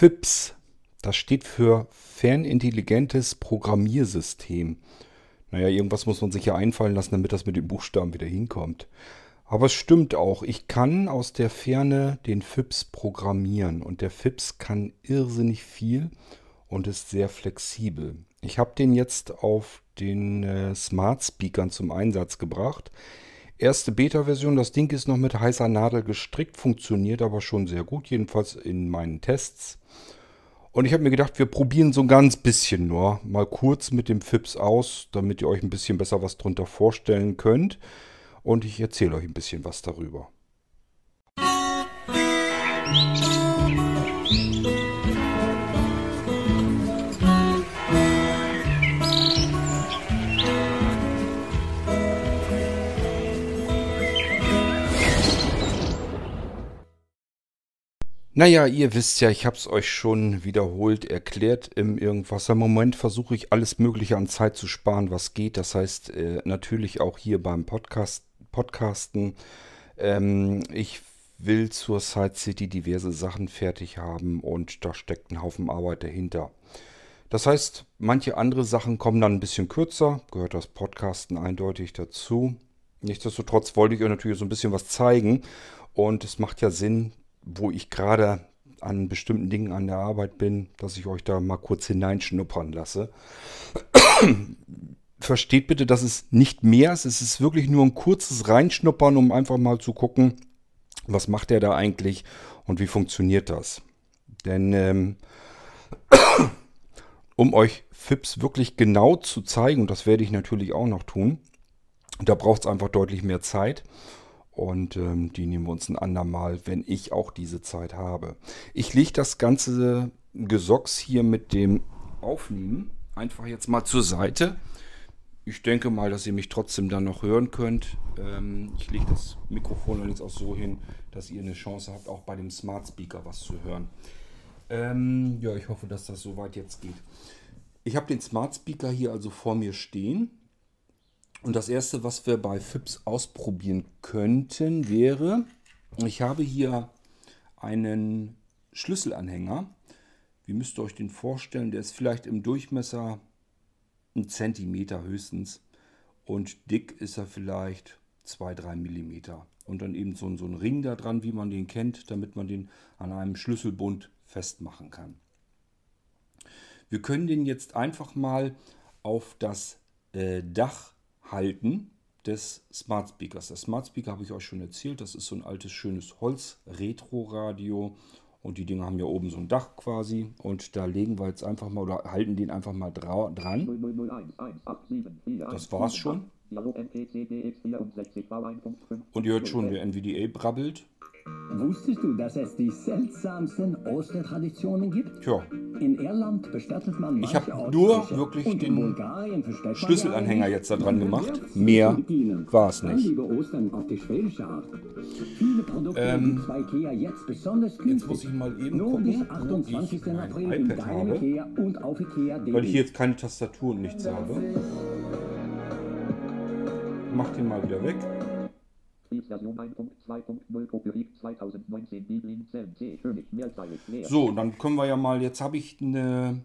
FIPS, das steht für Fernintelligentes Programmiersystem. Naja, irgendwas muss man sich ja einfallen lassen, damit das mit den Buchstaben wieder hinkommt. Aber es stimmt auch, ich kann aus der Ferne den FIPS programmieren und der FIPS kann irrsinnig viel und ist sehr flexibel. Ich habe den jetzt auf den äh, Smart Speakern zum Einsatz gebracht. Erste Beta-Version, das Ding ist noch mit heißer Nadel gestrickt, funktioniert aber schon sehr gut, jedenfalls in meinen Tests. Und ich habe mir gedacht, wir probieren so ein ganz bisschen nur mal kurz mit dem FIPS aus, damit ihr euch ein bisschen besser was drunter vorstellen könnt. Und ich erzähle euch ein bisschen was darüber. Musik Naja, ihr wisst ja, ich habe es euch schon wiederholt erklärt. Im Irgendwasser Moment versuche ich alles Mögliche an Zeit zu sparen, was geht. Das heißt äh, natürlich auch hier beim Podcast, Podcasten. Ähm, ich will zur Side City diverse Sachen fertig haben und da steckt ein Haufen Arbeit dahinter. Das heißt, manche andere Sachen kommen dann ein bisschen kürzer, gehört das Podcasten eindeutig dazu. Nichtsdestotrotz wollte ich euch natürlich so ein bisschen was zeigen und es macht ja Sinn, wo ich gerade an bestimmten Dingen an der Arbeit bin, dass ich euch da mal kurz hineinschnuppern lasse. Versteht bitte, dass es nicht mehr ist. Es ist wirklich nur ein kurzes Reinschnuppern, um einfach mal zu gucken, was macht er da eigentlich und wie funktioniert das. Denn ähm, um euch FIPS wirklich genau zu zeigen, und das werde ich natürlich auch noch tun, da braucht es einfach deutlich mehr Zeit. Und ähm, die nehmen wir uns ein andermal, wenn ich auch diese Zeit habe. Ich lege das ganze Gesocks hier mit dem Aufnehmen einfach jetzt mal zur Seite. Ich denke mal, dass ihr mich trotzdem dann noch hören könnt. Ähm, ich lege das Mikrofon allerdings auch so hin, dass ihr eine Chance habt, auch bei dem Smart Speaker was zu hören. Ähm, ja, ich hoffe, dass das soweit jetzt geht. Ich habe den Smart Speaker hier also vor mir stehen. Und das erste, was wir bei FIPS ausprobieren könnten, wäre, ich habe hier einen Schlüsselanhänger. Wie müsst ihr euch den vorstellen? Der ist vielleicht im Durchmesser ein Zentimeter höchstens und dick ist er vielleicht 2-3 Millimeter. Und dann eben so, so ein Ring da dran, wie man den kennt, damit man den an einem Schlüsselbund festmachen kann. Wir können den jetzt einfach mal auf das äh, Dach Halten des Smart Speakers. Das Smart Speaker habe ich euch schon erzählt. Das ist so ein altes, schönes Holz-Retro-Radio. Und die Dinger haben ja oben so ein Dach quasi. Und da legen wir jetzt einfach mal oder halten den einfach mal dran. Das war's schon. Und ihr hört schon, der NVDA brabbelt. Wusstest du, dass es die seltsamsten Ostertraditionen gibt? Tja. In Irland bestattet man Ich habe nur wirklich den Schlüsselanhänger jetzt da dran gemacht. Mehr war es nicht. Ähm, jetzt muss ich mal eben gucken, wo ich mein iPad habe, weil ich hier jetzt keine Tastatur und nichts habe. Mach den mal wieder weg. So, dann können wir ja mal, jetzt habe ich eine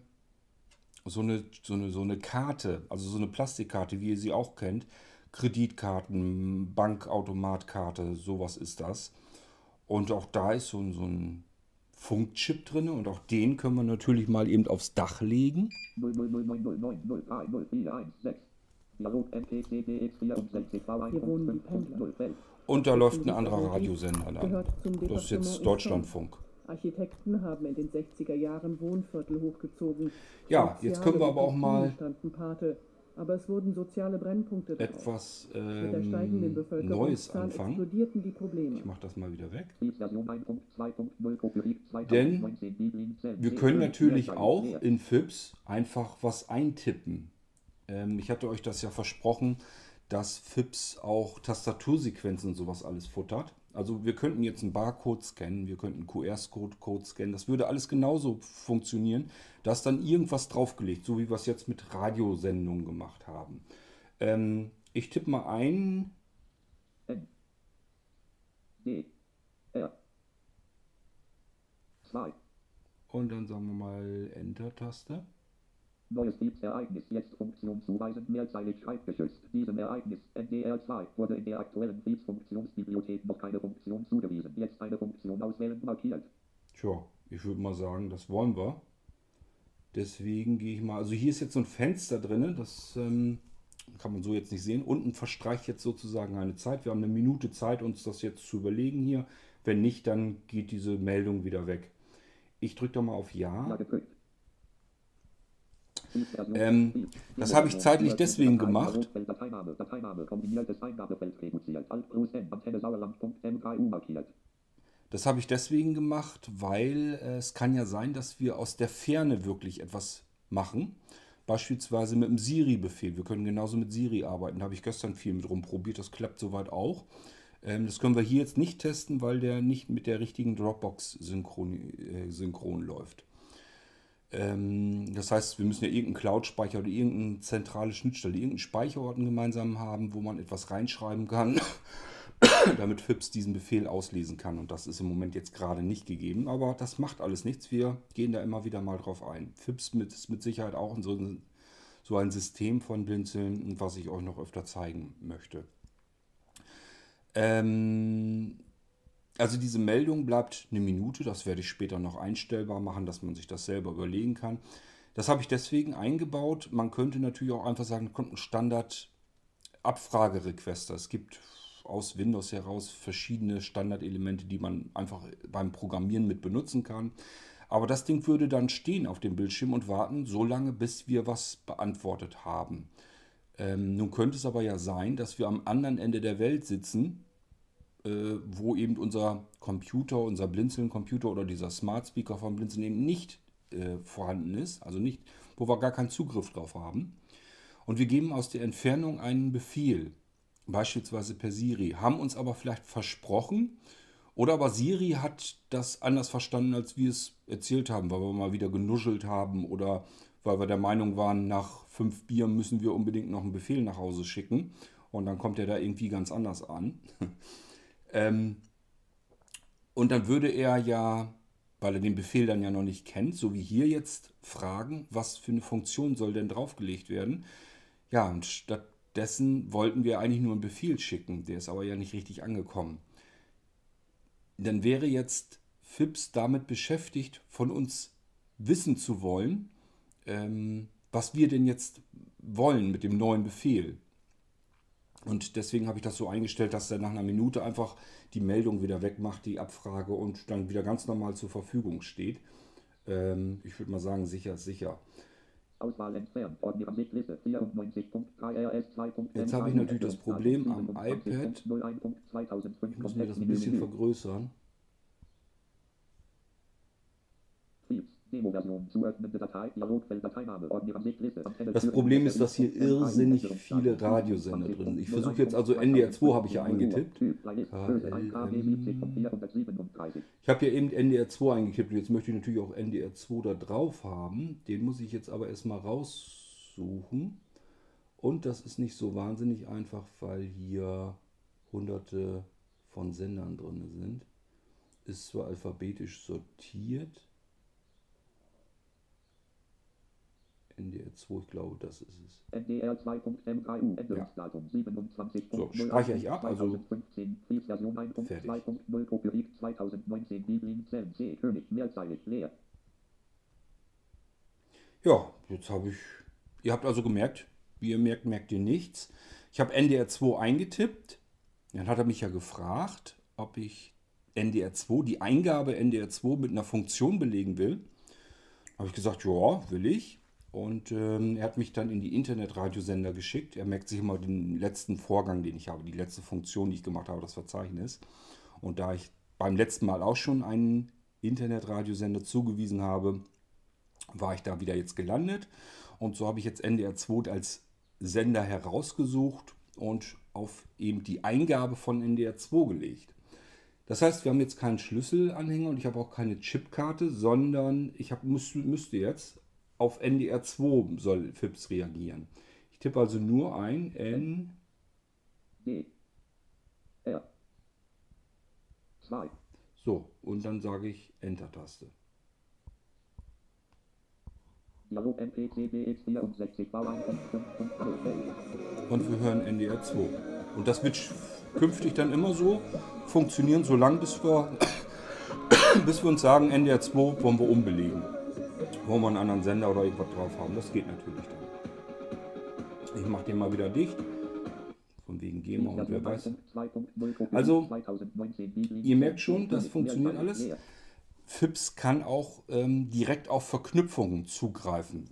so eine, so, eine, so eine Karte, also so eine Plastikkarte, wie ihr sie auch kennt. Kreditkarten, Bankautomatkarte, sowas ist das. Und auch da ist so, so ein Funkchip drin und auch den können wir natürlich mal eben aufs Dach legen. 0, 0, 0, 9, 0, 9, 0, 3, 0, 4, 1, 6. Und da läuft ein anderer Radiosender dann. Das ist jetzt Deutschlandfunk. Architekten haben in den 60er Jahren Wohnviertel hochgezogen. Ja, jetzt können wir aber auch mal aber es wurden soziale Brennpunkte drauf. etwas ähm, Neues anfangen. Ich mache das mal wieder weg. Denn wir können natürlich auch in FIPS einfach was eintippen. Ähm, ich hatte euch das ja versprochen, dass FIPS auch Tastatursequenzen und sowas alles futtert. Also wir könnten jetzt einen Barcode scannen, wir könnten einen QR-Code scannen. Das würde alles genauso funktionieren. Da ist dann irgendwas draufgelegt, so wie wir es jetzt mit Radiosendungen gemacht haben. Ähm, ich tippe mal ein. R. 2. Und dann sagen wir mal Enter-Taste. Neues Beeps-Ereignis. Jetzt Funktion zuweisen. Mehrzeilig schreibgeschützt. Diesem Ereignis NDR2 wurde in der aktuellen Beeps-Funktionsbibliothek noch keine Funktion zugewiesen. Jetzt eine Funktion auswählen markiert. Tja, ich würde mal sagen, das wollen wir. Deswegen gehe ich mal. Also hier ist jetzt so ein Fenster drin. Das ähm, kann man so jetzt nicht sehen. Unten verstreicht jetzt sozusagen eine Zeit. Wir haben eine Minute Zeit, uns das jetzt zu überlegen hier. Wenn nicht, dann geht diese Meldung wieder weg. Ich drücke da mal auf Ja. Ja. Ähm, das habe ich zeitlich deswegen gemacht. Das habe ich deswegen gemacht, weil äh, es kann ja sein, dass wir aus der Ferne wirklich etwas machen. Beispielsweise mit dem Siri-Befehl. Wir können genauso mit Siri arbeiten. Da habe ich gestern viel mit rumprobiert. Das klappt soweit auch. Ähm, das können wir hier jetzt nicht testen, weil der nicht mit der richtigen Dropbox synchron, äh, synchron läuft. Ähm, das heißt, wir müssen ja irgendeinen Cloud-Speicher oder irgendeine zentrale Schnittstelle, irgendeinen Speicherorten gemeinsam haben, wo man etwas reinschreiben kann, damit FIPS diesen Befehl auslesen kann. Und das ist im Moment jetzt gerade nicht gegeben, aber das macht alles nichts. Wir gehen da immer wieder mal drauf ein. FIPS ist mit Sicherheit auch so so ein System von Blinzeln, was ich euch noch öfter zeigen möchte. Ähm, also diese Meldung bleibt eine Minute, das werde ich später noch einstellbar machen, dass man sich das selber überlegen kann. Das habe ich deswegen eingebaut. Man könnte natürlich auch einfach sagen, kommt ein Standard Abfragerequester. Es gibt aus Windows heraus verschiedene Standardelemente, die man einfach beim Programmieren mit benutzen kann. Aber das Ding würde dann stehen auf dem Bildschirm und warten, so lange, bis wir was beantwortet haben. Ähm, nun könnte es aber ja sein, dass wir am anderen Ende der Welt sitzen wo eben unser Computer, unser Blinzeln-Computer oder dieser Smart Speaker von Blinzeln eben nicht äh, vorhanden ist, also nicht, wo wir gar keinen Zugriff drauf haben. Und wir geben aus der Entfernung einen Befehl, beispielsweise per Siri, haben uns aber vielleicht versprochen, oder aber Siri hat das anders verstanden, als wir es erzählt haben, weil wir mal wieder genuschelt haben oder weil wir der Meinung waren, nach fünf Bier müssen wir unbedingt noch einen Befehl nach Hause schicken. Und dann kommt er da irgendwie ganz anders an. Ähm, und dann würde er ja, weil er den Befehl dann ja noch nicht kennt, so wie hier jetzt, fragen, was für eine Funktion soll denn draufgelegt werden. Ja, und stattdessen wollten wir eigentlich nur einen Befehl schicken, der ist aber ja nicht richtig angekommen. Dann wäre jetzt FIPS damit beschäftigt, von uns wissen zu wollen, ähm, was wir denn jetzt wollen mit dem neuen Befehl. Und deswegen habe ich das so eingestellt, dass er nach einer Minute einfach die Meldung wieder wegmacht, die Abfrage und dann wieder ganz normal zur Verfügung steht. Ähm, ich würde mal sagen, sicher sicher. Auswahl entfernt. Ordner Liste 94.3 RS 2. Jetzt habe ich natürlich das Problem am iPad. Ich muss mir das ein bisschen vergrößern. Das Problem ist, dass hier irrsinnig viele Radiosender drin sind. Ich versuche jetzt also NDR 2 habe ich ja eingetippt. Ich habe ja eben NDR 2 eingetippt und jetzt möchte ich natürlich auch NDR 2 da drauf haben. Den muss ich jetzt aber erstmal raussuchen. Und das ist nicht so wahnsinnig einfach, weil hier hunderte von Sendern drin sind. Ist zwar alphabetisch sortiert. NDR 2, ich glaube, das ist es. NDR 2.mku, Änderungsdatum 27. So, speichere ich ab, also 2015, Version 1.2.0, Kopierig 2019, Liebling, Zellen, C, König, mehrzeilig, leer. Ja, jetzt habe ich, ihr habt also gemerkt, wie ihr merkt, merkt ihr nichts. Ich habe NDR 2 eingetippt, dann hat er mich ja gefragt, ob ich NDR 2, die Eingabe NDR 2 mit einer Funktion belegen will. Habe ich gesagt, ja, will ich. Und ähm, er hat mich dann in die Internetradiosender geschickt. Er merkt sich immer den letzten Vorgang, den ich habe, die letzte Funktion, die ich gemacht habe, das Verzeichnis. Und da ich beim letzten Mal auch schon einen Internetradiosender zugewiesen habe, war ich da wieder jetzt gelandet. Und so habe ich jetzt NDR 2 als Sender herausgesucht und auf eben die Eingabe von NDR 2 gelegt. Das heißt, wir haben jetzt keinen Schlüsselanhänger und ich habe auch keine Chipkarte, sondern ich hab, müsste jetzt auf NDR 2 soll FIPS reagieren. Ich tippe also nur ein N. D. R. 2. So, und dann sage ich Enter-Taste. Dialog MPC BX64 V1.5.0 und wir hören NDR 2. Und das wird künftig dann immer so funktionieren, solange bis wir, bis wir uns sagen, NDR 2 wollen wir umbelegen. Wollen wir einen anderen Sender oder irgendwas drauf haben. Das geht natürlich dann. Ich mache den mal wieder dicht. Von wegen GEMA und wer weiß. Also, ihr merkt schon, das funktioniert alles. FIPS kann auch ähm, direkt auf Verknüpfungen zugreifen.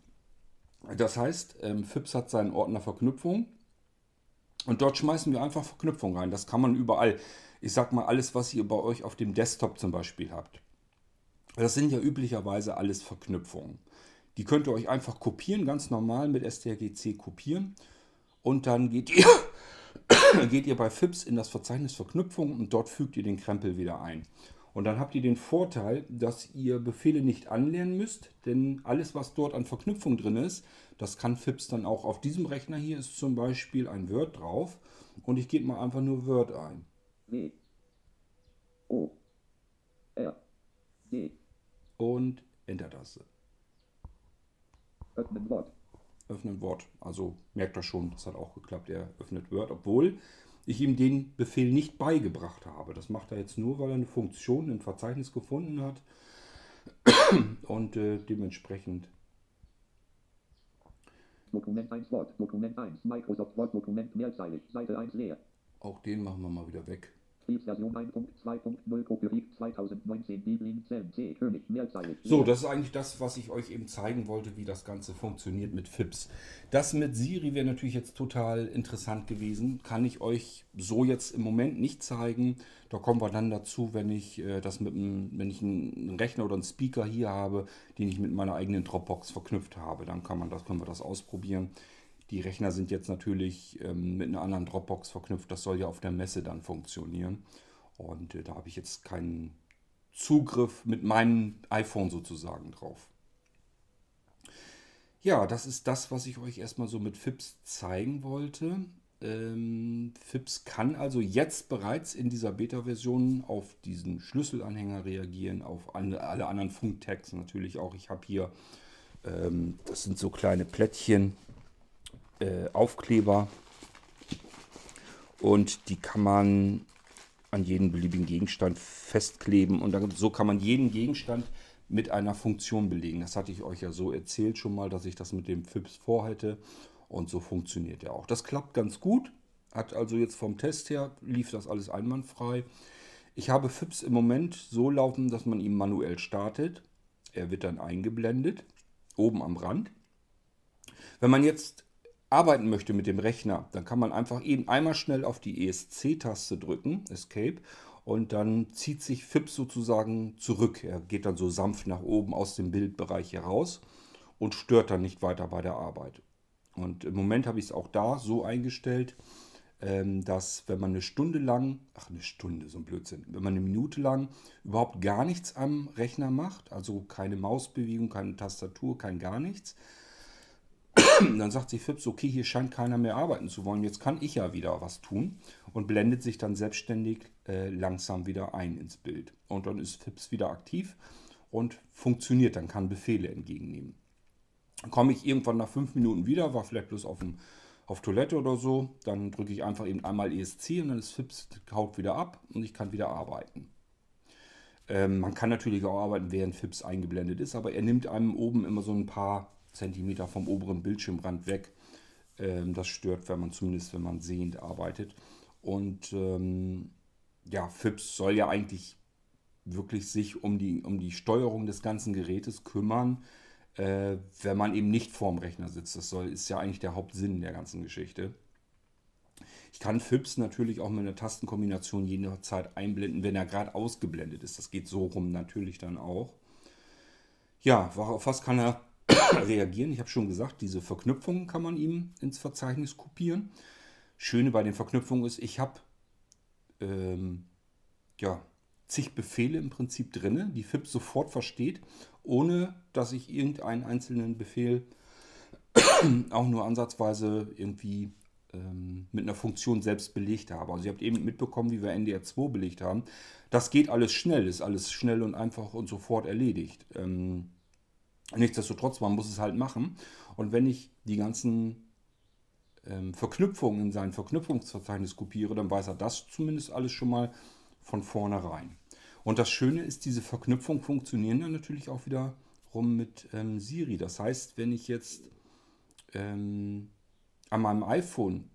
Das heißt, ähm, FIPS hat seinen Ordner Verknüpfungen und dort schmeißen wir einfach Verknüpfungen rein. Das kann man überall. Ich sag mal, alles, was ihr bei euch auf dem Desktop zum Beispiel habt. Das sind ja üblicherweise alles Verknüpfungen. Die könnt ihr euch einfach kopieren, ganz normal mit strgc kopieren. Und dann geht ihr, geht ihr bei FIPS in das Verzeichnis Verknüpfungen und dort fügt ihr den Krempel wieder ein. Und dann habt ihr den Vorteil, dass ihr Befehle nicht anlernen müsst, denn alles, was dort an Verknüpfung drin ist, das kann FIPS dann auch. Auf diesem Rechner hier ist zum Beispiel ein Word drauf und ich gebe mal einfach nur Word ein. W O R D Und Enter-Taste. Öffnen Wort. Öffnen Wort. Also merkt das schon, das hat auch geklappt. Er öffnet Word, obwohl ich ihm den Befehl nicht beigebracht habe. Das macht er jetzt nur, weil er eine Funktion im Verzeichnis gefunden hat und äh, dementsprechend Dokument 1 Wort. Dokument 1 Microsoft Word Dokument mehrzeilig. Seite 1 leer. auch den machen wir mal wieder weg. Betriebsversion 1.2.0 Copyright 2019 Bibling Zellen C König mehrzeilig. So, das ist eigentlich das, was ich euch eben zeigen wollte, wie das Ganze funktioniert mit FIPS. Das mit Siri wäre natürlich jetzt total interessant gewesen. Kann ich euch so jetzt im Moment nicht zeigen. Da kommen wir dann dazu, wenn ich äh, das mit einem, wenn ich einen Rechner oder einen Speaker hier habe, den ich mit meiner eigenen Dropbox verknüpft habe. Dann kann man das, können wir das ausprobieren. Die Rechner sind jetzt natürlich ähm, mit einer anderen Dropbox verknüpft. Das soll ja auf der Messe dann funktionieren. Und äh, da habe ich jetzt keinen Zugriff mit meinem iPhone sozusagen drauf. Ja, das ist das, was ich euch erstmal so mit FIPS zeigen wollte. Ähm, FIPS kann also jetzt bereits in dieser Beta-Version auf diesen Schlüsselanhänger reagieren, auf alle, alle anderen Funktags natürlich auch. Ich habe hier, ähm, das sind so kleine Plättchen, äh, Aufkleber und die kann man an jeden beliebigen Gegenstand festkleben und dann, so kann man jeden Gegenstand mit einer Funktion belegen. Das hatte ich euch ja so erzählt schon mal, dass ich das mit dem FIPS vorhätte und so funktioniert er auch. Das klappt ganz gut, hat also jetzt vom Test her lief das alles einwandfrei. Ich habe FIPS im Moment so laufen, dass man ihn manuell startet. Er wird dann eingeblendet, oben am Rand. Wenn man jetzt arbeiten möchte mit dem Rechner, dann kann man einfach eben einmal schnell auf die ESC-Taste drücken, Escape, und dann zieht sich FIPS sozusagen zurück. Er geht dann so sanft nach oben aus dem Bildbereich heraus und stört dann nicht weiter bei der Arbeit. Und im Moment habe ich es auch da so eingestellt, ähm, dass wenn man eine Stunde lang, ach eine Stunde, so ein Blödsinn, wenn man eine Minute lang überhaupt gar nichts am Rechner macht, also keine Mausbewegung, keine Tastatur, kein gar nichts, dann sagt sich Fips, okay, hier scheint keiner mehr arbeiten zu wollen, jetzt kann ich ja wieder was tun und blendet sich dann selbstständig äh, langsam wieder ein ins Bild. Und dann ist Fips wieder aktiv und funktioniert, dann kann Befehle entgegennehmen. Dann komme ich irgendwann nach fünf Minuten wieder, war vielleicht bloß auf, dem, auf Toilette oder so, dann drücke ich einfach eben einmal ESC und dann ist Fips haut wieder ab und ich kann wieder arbeiten. Ähm, man kann natürlich auch arbeiten, während Fips eingeblendet ist, aber er nimmt einem oben immer so ein paar Zentimeter vom oberen Bildschirmrand weg. Ähm, das stört, wenn man zumindest, wenn man sehend arbeitet. Und ähm, ja, Fips soll ja eigentlich wirklich sich um die, um die Steuerung des ganzen Gerätes kümmern, äh, wenn man eben nicht vorm Rechner sitzt. Das soll, ist ja eigentlich der Hauptsinn der ganzen Geschichte. Ich kann Fips natürlich auch mit einer Tastenkombination jederzeit einblenden, wenn er gerade ausgeblendet ist. Das geht so rum natürlich dann auch. Ja, auf was kann er reagieren? Ich habe schon gesagt, diese Verknüpfungen kann man ihm ins Verzeichnis kopieren. Schöne bei den Verknüpfungen ist, ich habe ähm, ja, zig Befehle im Prinzip drin, die FIPS sofort versteht, ohne dass ich irgendeinen einzelnen Befehl auch nur ansatzweise irgendwie ähm, mit einer Funktion selbst belegt habe. Also ihr habt eben mitbekommen, wie wir NDR2 belegt haben. Das geht alles schnell, ist alles schnell und einfach und sofort erledigt. Ähm, Nichtsdestotrotz, man muss es halt machen. Und wenn ich die ganzen ähm, Verknüpfungen in sein Verknüpfungsverzeichnis kopiere, dann weiß er das zumindest alles schon mal von vornherein. Und das Schöne ist, diese Verknüpfungen funktionieren dann natürlich auch wieder rum mit ähm, Siri. Das heißt, wenn ich jetzt ähm, an meinem iPhone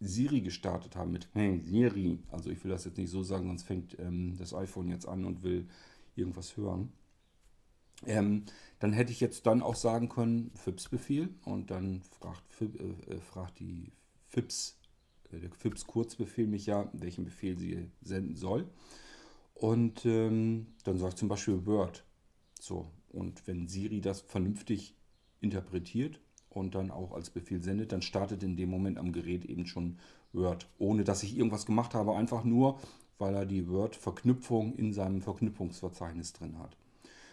Siri gestartet habe mit Hey Siri, also ich will das jetzt nicht so sagen, sonst fängt ähm, das iPhone jetzt an und will irgendwas hören. Ähm, dann hätte ich jetzt dann auch sagen können, FIPS-Befehl und dann fragt, äh, äh, fragt die FIPS, äh, der FIPS-Kurzbefehl mich ja, welchen Befehl sie senden soll. Und ähm, dann sagt zum Beispiel Word. So, und wenn Siri das vernünftig interpretiert und dann auch als Befehl sendet, dann startet in dem Moment am Gerät eben schon Word, ohne dass ich irgendwas gemacht habe, einfach nur, weil er die Word-Verknüpfung in seinem Verknüpfungsverzeichnis drin hat.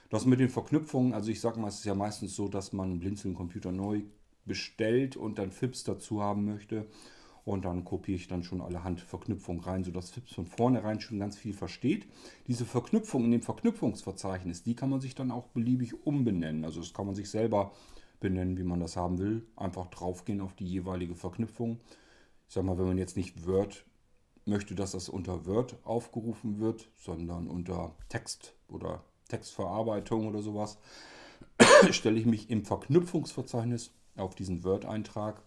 Das mit den Verknüpfungen, also ich sage mal, es ist ja meistens so, dass man Blinzeln Computer neu bestellt und dann FIPS dazu haben möchte. Und dann kopiere ich dann schon allerhand Verknüpfungen rein, sodass FIPS von vornherein schon ganz viel versteht. Diese Verknüpfung in dem Verknüpfungsverzeichnis, die kann man sich dann auch beliebig umbenennen. Also das kann man sich selber benennen, wie man das haben will. Einfach draufgehen auf die jeweilige Verknüpfung. Ich sage mal, wenn man jetzt nicht Word möchte, dass das unter Word aufgerufen wird, sondern unter Text oder Textverarbeitung oder sowas, stelle ich mich im Verknüpfungsverzeichnis auf diesen Word-Eintrag,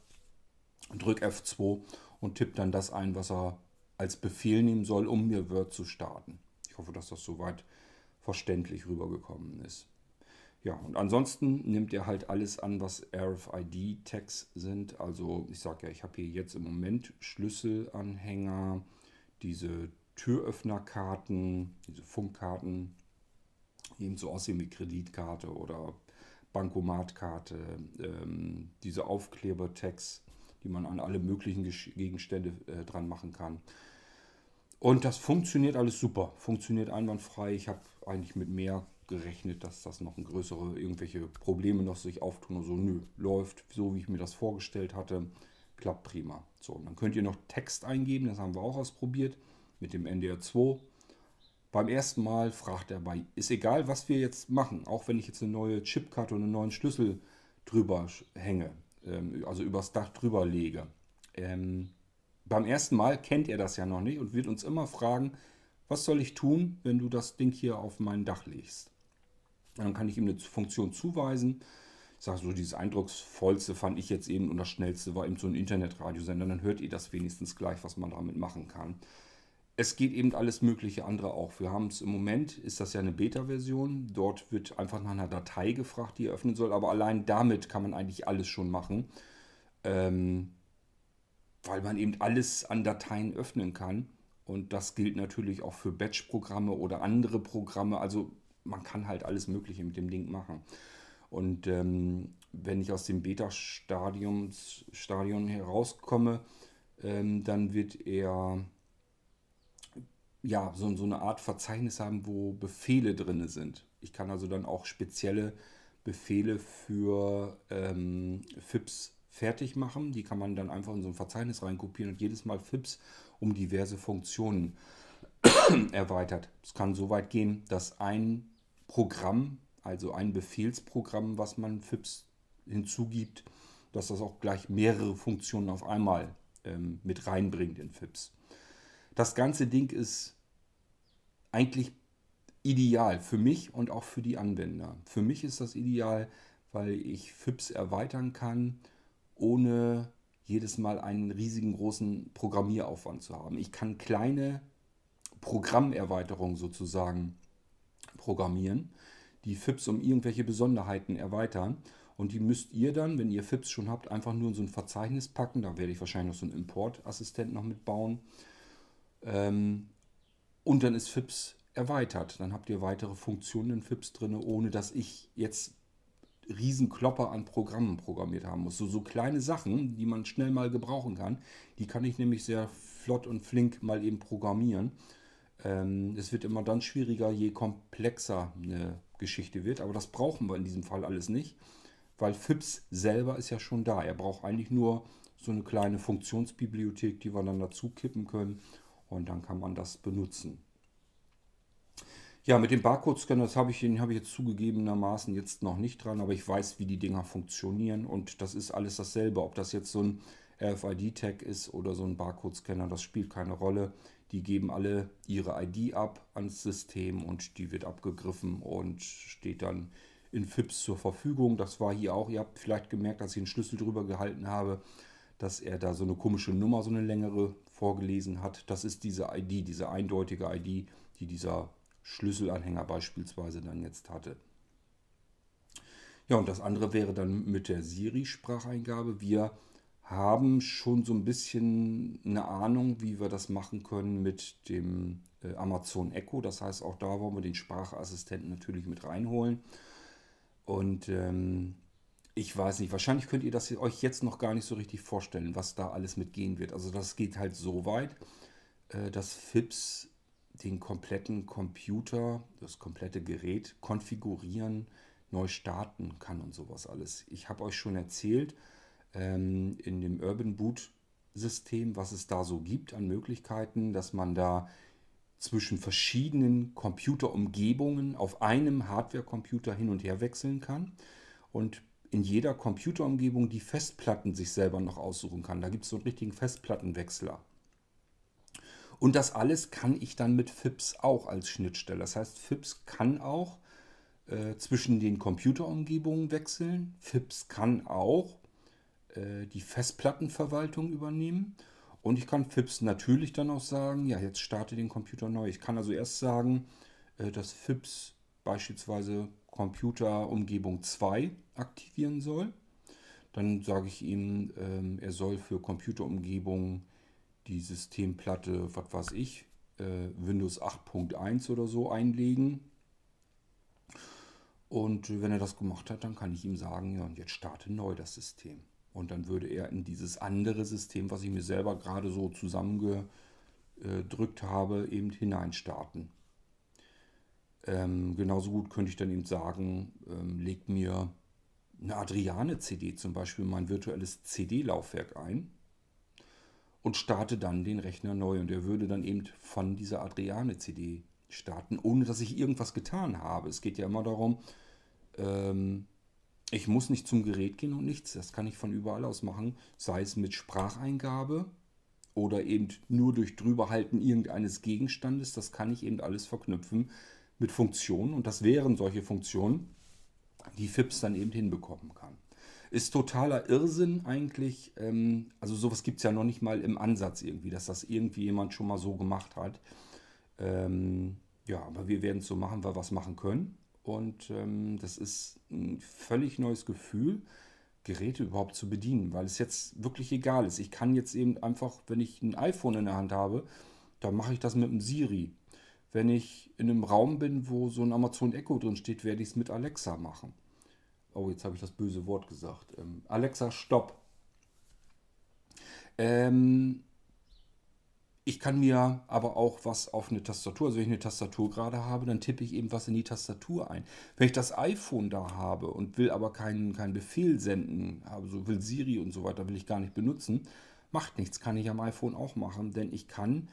drücke F2 und tippe dann das ein, was er als Befehl nehmen soll, um mir Word zu starten. Ich hoffe, dass das soweit verständlich rübergekommen ist. Ja, und ansonsten nimmt er halt alles an, was RFID-Tags sind. Also ich sage ja, ich habe hier jetzt im Moment Schlüsselanhänger, diese Türöffnerkarten, diese Funkkarten, eben so aussehen wie Kreditkarte oder Bankomatkarte, ähm, diese Aufkleber-Tags, die man an alle möglichen Gegenstände äh, dran machen kann. Und das funktioniert alles super, funktioniert einwandfrei. Ich habe eigentlich mit mehr gerechnet, dass das noch ein größere, irgendwelche Probleme noch sich auftun und so. Nö, läuft so, wie ich mir das vorgestellt hatte. Klappt prima. So, und dann könnt ihr noch Text eingeben, das haben wir auch ausprobiert mit dem NDR2. Beim ersten Mal fragt er bei, ist egal, was wir jetzt machen, auch wenn ich jetzt eine neue Chipkarte und einen neuen Schlüssel drüber hänge, ähm, also übers Dach drüber lege. Ähm, beim ersten Mal kennt er das ja noch nicht und wird uns immer fragen, was soll ich tun, wenn du das Ding hier auf mein Dach legst? Dann kann ich ihm eine Funktion zuweisen. Ich sage so, dieses eindrucksvollste fand ich jetzt eben und das schnellste war eben so ein Internetradiosender. Dann hört ihr das wenigstens gleich, was man damit machen kann. Es geht eben alles mögliche andere auch. Wir haben es im Moment, ist das ja eine Beta-Version. Dort wird einfach nach einer Datei gefragt, die öffnen soll. Aber allein damit kann man eigentlich alles schon machen. Ähm, weil man eben alles an Dateien öffnen kann. Und das gilt natürlich auch für Batch-Programme oder andere Programme. Also man kann halt alles Mögliche mit dem Ding machen. Und ähm, wenn ich aus dem Beta-Stadion herauskomme, ähm, dann wird er ja, so, so eine Art Verzeichnis haben, wo Befehle drin sind. Ich kann also dann auch spezielle Befehle für ähm, FIPS fertig machen. Die kann man dann einfach in so ein Verzeichnis reinkopieren und jedes Mal FIPS um diverse Funktionen erweitert. Es kann so weit gehen, dass ein Programm, also ein Befehlsprogramm, was man FIPS hinzugibt, dass das auch gleich mehrere Funktionen auf einmal ähm, mit reinbringt in FIPS. Das ganze Ding ist eigentlich ideal für mich und auch für die Anwender. Für mich ist das ideal, weil ich FIPS erweitern kann, ohne jedes Mal einen riesigen großen Programmieraufwand zu haben. Ich kann kleine Programmerweiterungen sozusagen programmieren, die FIPS um irgendwelche Besonderheiten erweitern. Und die müsst ihr dann, wenn ihr FIPS schon habt, einfach nur in so ein Verzeichnis packen. Da werde ich wahrscheinlich noch so einen Importassistent noch mitbauen. Ähm, und dann ist FIPS erweitert. Dann habt ihr weitere Funktionen in FIPS drin, ohne dass ich jetzt Riesenklopper an Programmen programmiert haben muss. So, so kleine Sachen, die man schnell mal gebrauchen kann, die kann ich nämlich sehr flott und flink mal eben programmieren. Ähm, es wird immer dann schwieriger, je komplexer eine Geschichte wird. Aber das brauchen wir in diesem Fall alles nicht, weil FIPS selber ist ja schon da. Er braucht eigentlich nur so eine kleine Funktionsbibliothek, die wir dann dazu kippen können und dann kann man das benutzen. Ja, mit dem Barcode-Scanner, das habe ich, den ich jetzt zugegebenermaßen jetzt noch nicht dran, aber ich weiß, wie die Dinger funktionieren und das ist alles dasselbe. Ob das jetzt so ein RFID-Tag ist oder so ein Barcode-Scanner, das spielt keine Rolle. Die geben alle ihre ID ab ans System und die wird abgegriffen und steht dann in FIPS zur Verfügung. Das war hier auch, ihr habt vielleicht gemerkt, dass ich einen Schlüssel drüber gehalten habe, dass er da so eine komische Nummer, so eine längere vorgelesen hat. Das ist diese ID, diese eindeutige ID, die dieser Schlüsselanhänger beispielsweise dann jetzt hatte. Ja, und das andere wäre dann mit der Siri-Spracheingabe. Wir haben schon so ein bisschen eine Ahnung, wie wir das machen können mit dem äh, Amazon Echo. Das heißt, auch da wollen wir den Sprachassistenten natürlich mit reinholen. Und ähm, ich weiß nicht, wahrscheinlich könnt ihr das euch jetzt noch gar nicht so richtig vorstellen, was da alles mitgehen wird. Also das geht halt so weit, äh, dass FIPS den kompletten Computer, das komplette Gerät konfigurieren, neu starten kann und sowas alles. Ich habe euch schon erzählt, ähm, in dem Urban Boot System, was es da so gibt an Möglichkeiten, dass man da zwischen verschiedenen Computerumgebungen auf einem Hardware-Computer hin und her wechseln kann und in jeder Computerumgebung die Festplatten sich selber noch aussuchen kann. Da gibt es so einen richtigen Festplattenwechsler. Und das alles kann ich dann mit FIPS auch als Schnittstelle. Das heißt, FIPS kann auch äh, zwischen den Computerumgebungen wechseln. FIPS kann auch äh, die Festplattenverwaltung übernehmen. Und ich kann FIPS natürlich dann auch sagen, ja, jetzt starte den Computer neu. Ich kann also erst sagen, äh, dass FIPS beispielsweise Computerumgebung 2 aktivieren soll. Dann sage ich ihm, ähm, er soll für Computerumgebung die Systemplatte, was weiß ich, äh, Windows 8.1 oder so einlegen. Und wenn er das gemacht hat, dann kann ich ihm sagen, ja, und jetzt starte neu das System. Und dann würde er in dieses andere System, was ich mir selber gerade so zusammengedrückt habe, eben hineinstarten. Ähm, genauso gut könnte ich dann eben sagen, ähm, legt mir eine Adriane-CD zum Beispiel mein virtuelles CD-Laufwerk ein und starte dann den Rechner neu. Und er würde dann eben von dieser Adriane-CD starten, ohne dass ich irgendwas getan habe. Es geht ja immer darum, ähm, ich muss nicht zum Gerät gehen und nichts. Das kann ich von überall aus machen, sei es mit Spracheingabe oder eben nur durch Drüberhalten irgendeines Gegenstandes. Das kann ich eben alles verknüpfen mit Funktionen und das wären solche Funktionen, die FIPS dann eben hinbekommen kann. Ist totaler Irrsinn eigentlich. Ähm, also sowas gibt es ja noch nicht mal im Ansatz irgendwie, dass das irgendwie jemand schon mal so gemacht hat. Ähm, ja, aber wir werden es so machen, weil wir was machen können. Und ähm, das ist ein völlig neues Gefühl, Geräte überhaupt zu bedienen, weil es jetzt wirklich egal ist. Ich kann jetzt eben einfach, wenn ich ein iPhone in der Hand habe, dann mache ich das mit dem Siri. Wenn ich in einem Raum bin, wo so ein Amazon Echo drin steht, werde ich es mit Alexa machen. Oh, jetzt habe ich das böse Wort gesagt. Ähm, Alexa, stopp. Ähm, ich kann mir aber auch was auf eine Tastatur, also wenn ich eine Tastatur gerade habe, dann tippe ich eben was in die Tastatur ein. Wenn ich das iPhone da habe und will aber keinen, keinen Befehl senden, also will Siri und so weiter, will ich gar nicht benutzen, macht nichts, kann ich am iPhone auch machen, denn ich kann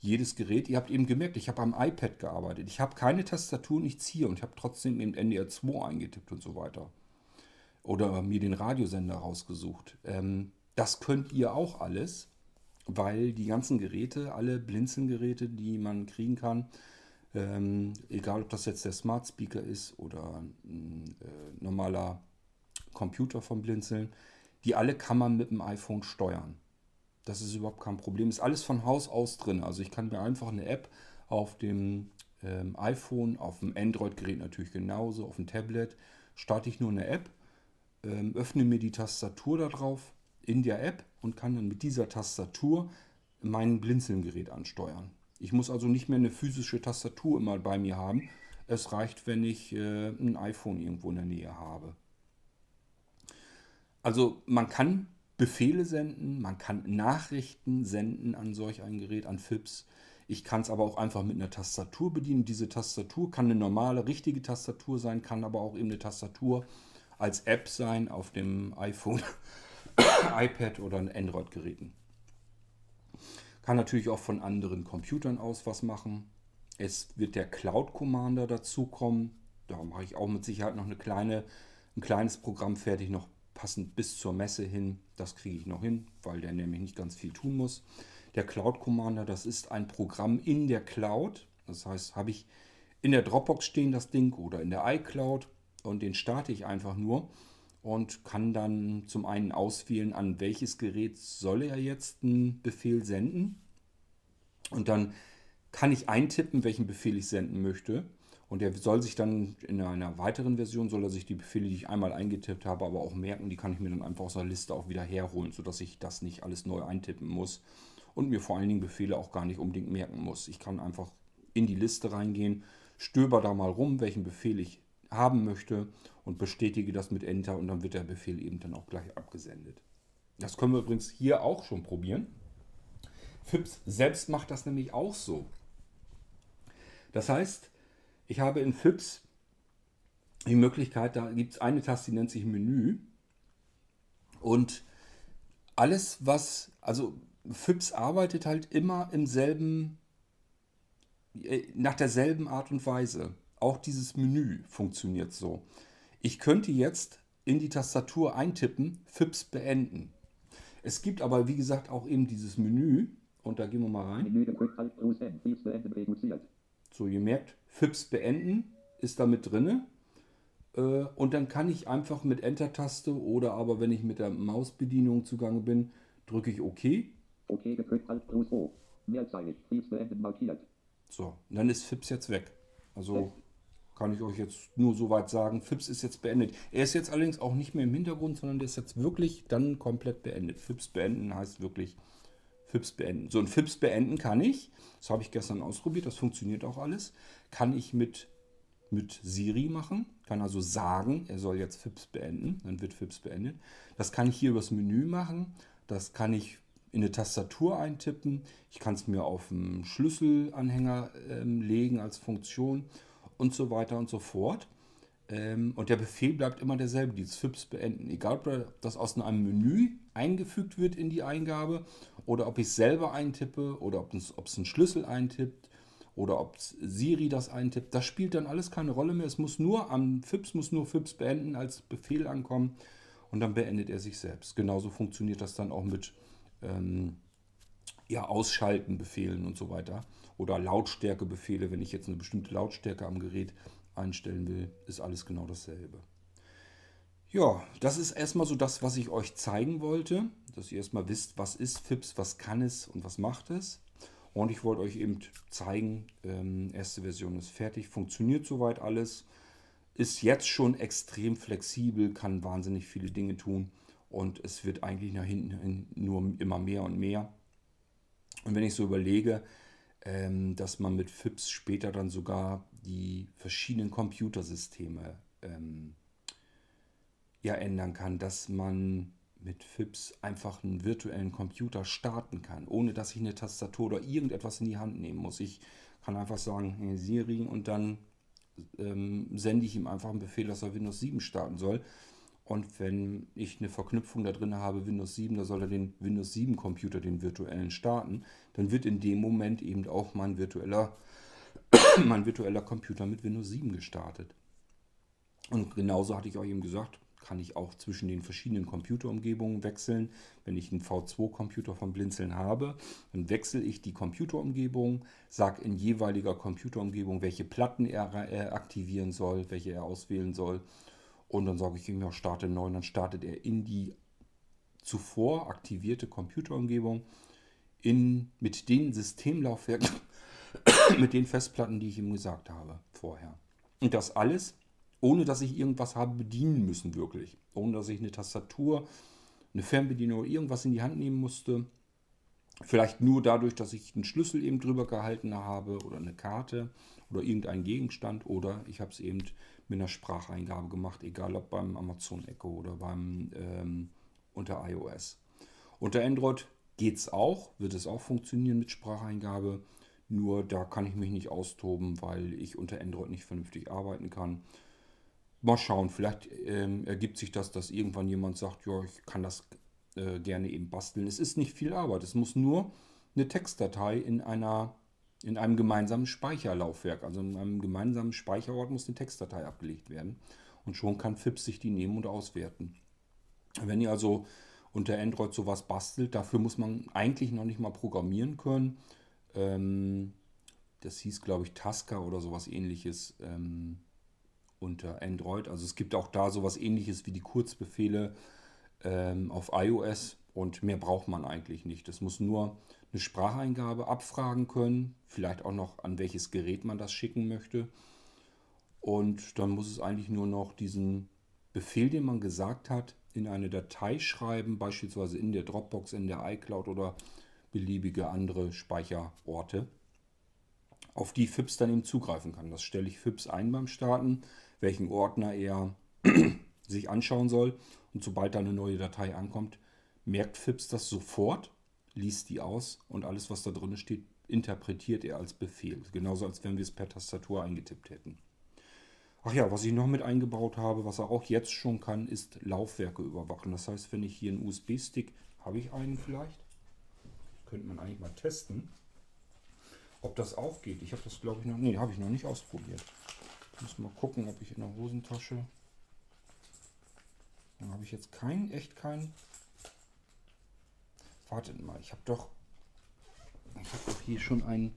jedes Gerät, ihr habt eben gemerkt, ich habe am iPad gearbeitet, ich habe keine Tastatur, nichts hier und habe trotzdem eben NDR 2 eingetippt und so weiter. Oder mir den Radiosender rausgesucht. Ähm, das könnt ihr auch alles weil die ganzen Geräte, alle Blinzeln-Geräte, die man kriegen kann, ähm, egal ob das jetzt der Smart Speaker ist oder ein äh, normaler Computer vom Blinzeln, die alle kann man mit dem iPhone steuern. Das ist überhaupt kein Problem. Ist alles von Haus aus drin. Also ich kann mir einfach eine App auf dem ähm, iPhone, auf dem Android-Gerät natürlich genauso, auf dem Tablet, starte ich nur eine App, ähm, öffne mir die Tastatur da drauf in der App und kann dann mit dieser Tastatur mein Blinzelgerät ansteuern. Ich muss also nicht mehr eine physische Tastatur immer bei mir haben. Es reicht, wenn ich äh, ein iPhone irgendwo in der Nähe habe. Also man kann Befehle senden, man kann Nachrichten senden an solch ein Gerät, an FIPS. Ich kann es aber auch einfach mit einer Tastatur bedienen. Diese Tastatur kann eine normale, richtige Tastatur sein, kann aber auch eben eine Tastatur als App sein auf dem iPhone iPad oder Android-Geräten. Kann natürlich auch von anderen Computern aus was machen. Es wird der Cloud Commander dazukommen. Da mache ich auch mit Sicherheit noch eine kleine, ein kleines Programm fertig, noch passend bis zur Messe hin. Das kriege ich noch hin, weil der nämlich nicht ganz viel tun muss. Der Cloud Commander, das ist ein Programm in der Cloud. Das heißt, habe ich in der Dropbox stehen das Ding oder in der iCloud und den starte ich einfach nur und kann dann zum einen auswählen, an welches Gerät soll er jetzt einen Befehl senden. Und dann kann ich eintippen, welchen Befehl ich senden möchte. Und der soll sich dann in einer weiteren Version, soll er sich die Befehle, die ich einmal eingetippt habe, aber auch merken, die kann ich mir dann einfach aus der Liste auch wieder herholen, sodass ich das nicht alles neu eintippen muss und mir vor allen Dingen Befehle auch gar nicht unbedingt merken muss. Ich kann einfach in die Liste reingehen, stöber da mal rum, welchen Befehl ich haben möchte und bestätige das mit Enter und dann wird der Befehl eben dann auch gleich abgesendet. Das können wir übrigens hier auch schon probieren. FIPS selbst macht das nämlich auch so. Das heißt, ich habe in FIPS die Möglichkeit, da gibt es eine Taste, die nennt sich Menü. Und alles, was, also FIPS arbeitet halt immer im selben, äh, nach derselben Art und Weise. Auch dieses Menü funktioniert so. Ich könnte jetzt in die Tastatur eintippen, FIPS beenden. Es gibt aber, wie gesagt, auch eben dieses Menü. Und da gehen wir mal rein. Menü So, ihr merkt, FIPS beenden ist da mit drinne. Äh, Und dann kann ich einfach mit Enter-Taste oder aber wenn ich mit der Mausbedienung zugange bin, drücke ich OK. OK gedrückt, Alt plus O. Mehrzeilig, FIPS beenden markiert. So, dann ist FIPS jetzt weg. Also kann ich euch jetzt nur so weit sagen, FIPS ist jetzt beendet. Er ist jetzt allerdings auch nicht mehr im Hintergrund, sondern der ist jetzt wirklich dann komplett beendet. FIPS beenden heißt wirklich FIPS beenden. So ein FIPS beenden kann ich, das habe ich gestern ausprobiert, das funktioniert auch alles, kann ich mit, mit Siri machen, kann also sagen, er soll jetzt FIPS beenden, dann wird FIPS beendet. Das kann ich hier übers Menü machen, das kann ich in eine Tastatur eintippen, ich kann es mir auf einen Schlüsselanhänger ähm, legen als Funktion und so weiter und so fort. Ähm, und der Befehl bleibt immer derselbe, dieses FIPS beenden. Egal, ob das aus einem Menü eingefügt wird in die Eingabe oder ob ich selber eintippe oder ob es, ob es ein Schlüssel eintippt oder ob Siri das eintippt. Das spielt dann alles keine Rolle mehr. Es muss nur am FIPS muss nur FIPS beenden als Befehl ankommen und dann beendet er sich selbst. Genauso funktioniert das dann auch mit ähm, ja, Ausschalten Befehlen und so weiter oder Lautstärkebefehle, wenn ich jetzt eine bestimmte Lautstärke am Gerät einstellen will, ist alles genau dasselbe. Ja, das ist erstmal so das, was ich euch zeigen wollte, dass ihr erstmal wisst, was ist FIPS, was kann es und was macht es. Und ich wollte euch eben zeigen, ähm, erste Version ist fertig, funktioniert soweit alles, ist jetzt schon extrem flexibel, kann wahnsinnig viele Dinge tun und es wird eigentlich nach hinten hin nur immer mehr und mehr. Und wenn ich so überlege, ähm, dass man mit FIPS später dann sogar die verschiedenen Computersysteme ähm, ja ändern kann, dass man mit FIPS einfach einen virtuellen Computer starten kann, ohne dass ich eine Tastatur oder irgendetwas in die Hand nehmen muss. Ich kann einfach sagen, hey Siri und dann ähm, sende ich ihm einfach einen Befehl, dass er Windows 7 starten soll. Und wenn ich eine Verknüpfung da drin habe, Windows 7, da soll er den Windows 7 Computer, den virtuellen, starten. Dann wird in dem Moment eben auch mein virtueller, mein virtueller Computer mit Windows 7 gestartet. Und genauso hatte ich euch eben gesagt, kann ich auch zwischen den verschiedenen Computerumgebungen wechseln. Wenn ich einen V2-Computer von Blinzeln habe, dann wechsle ich die Computerumgebung, sage in jeweiliger Computerumgebung, welche Platten er, er aktivieren soll, welche er auswählen soll. Und dann sage ich ihm, ja, starte neu. Dann startet er in die zuvor aktivierte Computerumgebung in, mit den Systemlaufwerken, mit den Festplatten, die ich ihm gesagt habe vorher. Und das alles, ohne dass ich irgendwas habe bedienen müssen, wirklich. Ohne dass ich eine Tastatur, eine Fernbedienung oder irgendwas in die Hand nehmen musste. Vielleicht nur dadurch, dass ich einen Schlüssel eben drüber gehalten habe oder eine Karte oder irgendeinen Gegenstand oder ich habe es eben mit einer Spracheingabe gemacht, egal ob beim Amazon Echo oder beim ähm, unter iOS. Unter Android geht es auch, wird es auch funktionieren mit Spracheingabe, nur da kann ich mich nicht austoben, weil ich unter Android nicht vernünftig arbeiten kann. Mal schauen, vielleicht ähm, ergibt sich das, dass irgendwann jemand sagt, ja, ich kann das äh, gerne eben basteln. Es ist nicht viel Arbeit, es muss nur eine Textdatei in einer in einem gemeinsamen Speicherlaufwerk. Also in einem gemeinsamen Speicherort muss eine Textdatei abgelegt werden. Und schon kann FIPS sich die nehmen und auswerten. Wenn ihr also unter Android sowas bastelt, dafür muss man eigentlich noch nicht mal programmieren können. Ähm, das hieß, glaube ich, Tasca oder sowas ähnliches ähm, unter Android. Also es gibt auch da sowas ähnliches wie die Kurzbefehle ähm, auf iOS und mehr braucht man eigentlich nicht. Es muss nur eine Spracheingabe abfragen können, vielleicht auch noch an welches Gerät man das schicken möchte. Und dann muss es eigentlich nur noch diesen Befehl, den man gesagt hat, in eine Datei schreiben, beispielsweise in der Dropbox, in der iCloud oder beliebige andere Speicherorte, auf die FIPS dann eben zugreifen kann. Das stelle ich FIPS ein beim Starten, welchen Ordner er sich anschauen soll. Und sobald da eine neue Datei ankommt, merkt FIPS das sofort, liest die aus und alles, was da drin steht, interpretiert er als Befehl. Genauso als wenn wir es per Tastatur eingetippt hätten. Ach ja, was ich noch mit eingebaut habe, was er auch jetzt schon kann, ist Laufwerke überwachen. Das heißt, wenn ich hier einen USB-Stick, habe ich einen vielleicht? Könnte man eigentlich mal testen, ob das auch geht. Ich habe das glaube ich noch, nee, habe ich noch nicht ausprobiert. Muss mal gucken, ob ich in der Hosentasche, da habe ich jetzt keinen, echt keinen. Wartet mal, ich habe doch, ich habe doch hier schon einen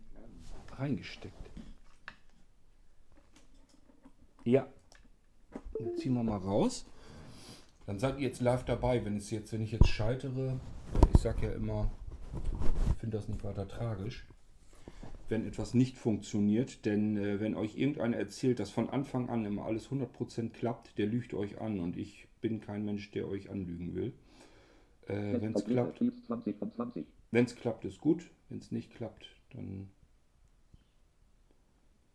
reingesteckt. Ja. Dann ziehen wir mal raus. Dann seid ihr jetzt live dabei, wenn es jetzt, wenn ich jetzt scheitere. Ich sage ja immer, ich finde das nicht weiter tragisch, wenn etwas nicht funktioniert. Denn äh, wenn euch irgendeiner erzählt, dass von Anfang an immer alles 100% klappt, der lügt euch an und ich bin kein Mensch, der euch anlügen will. Äh, wenn es klappt, wenn es klappt, ist gut. Wenn es nicht klappt, dann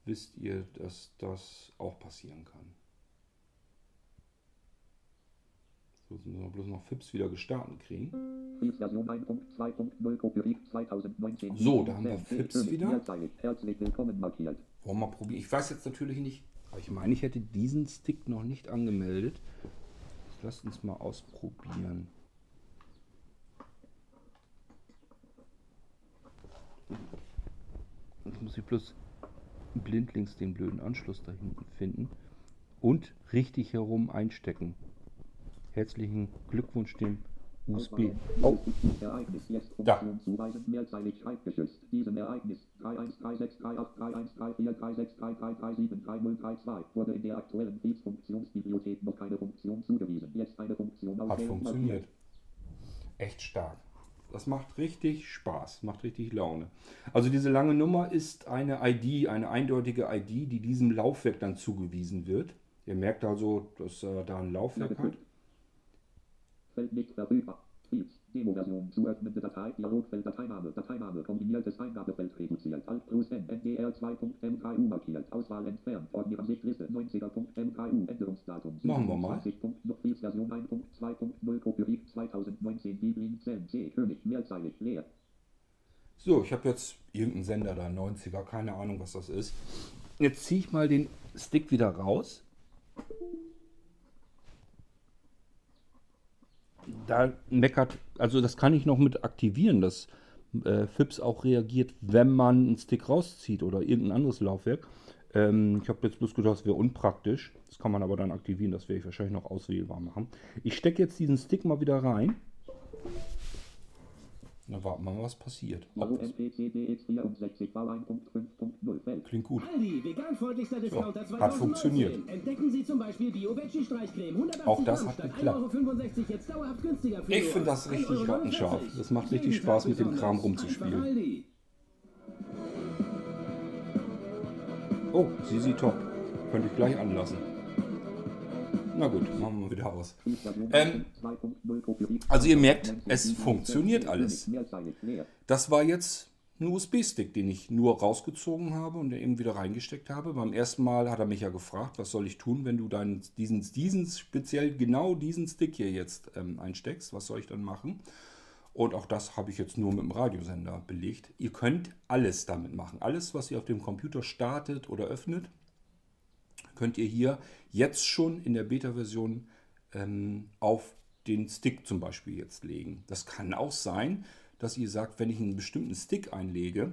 wisst ihr, dass das auch passieren kann. So müssen wir bloß noch FIPS wieder gestartet kriegen. So, da haben wir FIPS wieder. Wollen wir mal probieren. Ich weiß jetzt natürlich nicht, aber ich meine, ich hätte diesen Stick noch nicht angemeldet. Lasst uns mal ausprobieren. Jetzt muss ich bloß blindlings den blöden Anschluss da hinten finden und richtig herum einstecken. Herzlichen Glückwunsch dem USB. Oh. Ereignis jetzt Da. Funktion zuweisen, mehrzeilig schreibgeschützt. Diesem Ereignis 3136383333373032 wurde in der aktuellen Betriebsfunktionsbibliothek noch keine Funktion zugewiesen. Jetzt eine Funktion Hat funktioniert. Echt stark. Das macht richtig Spaß, macht richtig Laune. Also diese lange Nummer ist eine ID, eine eindeutige ID, die diesem Laufwerk dann zugewiesen wird. Ihr merkt also, dass er da ein Laufwerk hat. Feld nicht verfügbar. Tweets. Demo-Version. Zu öffnende Datei. Dialogfeld Dateiname. Dateiname. Kombiniertes Eingabefeld reduziert. Alt plus N. NDR 2.m3u markiert. Auswahl entfernt. Ordneransicht-Liste. 90er.m3u. Änderungsdatum. Machen wir mal. 27.0 Version 1.2.0 Kopierig 2019. Bibling 10 C. König. Mehrzeilig. Leer. So, ich habe jetzt irgendeinen Sender da, 90er, keine Ahnung, was das ist. Jetzt ziehe ich mal den Stick wieder raus. Da meckert, also das kann ich noch mit aktivieren, dass äh, FIPS auch reagiert, wenn man einen Stick rauszieht oder irgendein anderes Laufwerk. Ähm, ich habe jetzt bloß gedacht, das wäre unpraktisch. Das kann man aber dann aktivieren, das werde ich wahrscheinlich noch auswählbar machen. Ich stecke jetzt diesen Stick mal wieder rein. Na, warten wir mal, was passiert. Ob Yahoo das NPC DX64 V1.5.0 Feld. klingt gut. Aldi, veganfreundlichster Discounter hat 2019. funktioniert. Entdecken Sie zum Beispiel Bio Veggie Streichcreme. 180 Auch das hat statt geklappt. 1,65 Euro jetzt dauerhaft günstiger für Ich finde das richtig 1,49 Euro. rattenscharf. Das macht richtig Spaß, mit dem. Kram rumzuspielen. Oh, sie sieht top. Könnte ich gleich anlassen. Na gut, machen wir wieder aus. Ähm, also ihr merkt, es funktioniert alles. Das war jetzt ein USB-Stick, den ich nur rausgezogen habe und eben wieder reingesteckt habe. Beim ersten Mal hat er mich ja gefragt, was soll ich tun, wenn du deinen, diesen, diesen speziell genau diesen Stick hier jetzt ähm, einsteckst. Was soll ich dann machen? Und auch das habe ich jetzt nur mit dem Radiosender belegt. Ihr könnt alles damit machen. Alles, was ihr auf dem Computer startet oder öffnet, könnt ihr hier jetzt schon in der Beta-Version ähm, auf den Stick zum Beispiel jetzt legen. Das kann auch sein, dass ihr sagt, wenn ich einen bestimmten Stick einlege,